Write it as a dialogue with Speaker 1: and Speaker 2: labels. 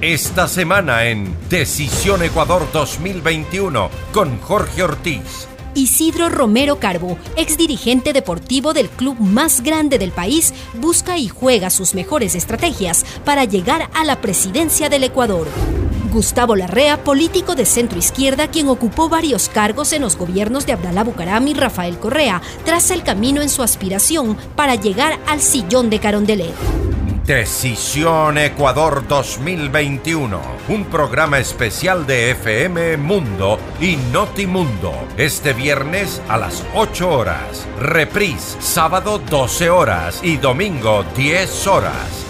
Speaker 1: Esta semana en Decisión Ecuador 2021 con Jorge Ortiz.
Speaker 2: Isidro Romero Carbo, ex dirigente deportivo del club más grande del país, busca y juega sus mejores estrategias para llegar a la presidencia del Ecuador. Gustavo Larrea, político de centro izquierda, quien ocupó varios cargos en los gobiernos de Abdalá Bucaram y Rafael Correa, traza el camino en su aspiración para llegar al sillón de Carondelet.
Speaker 1: Decisión Ecuador 2021, un programa especial de FM Mundo y Notimundo, este viernes a las 8 horas, reprise sábado 12 horas y domingo 10 horas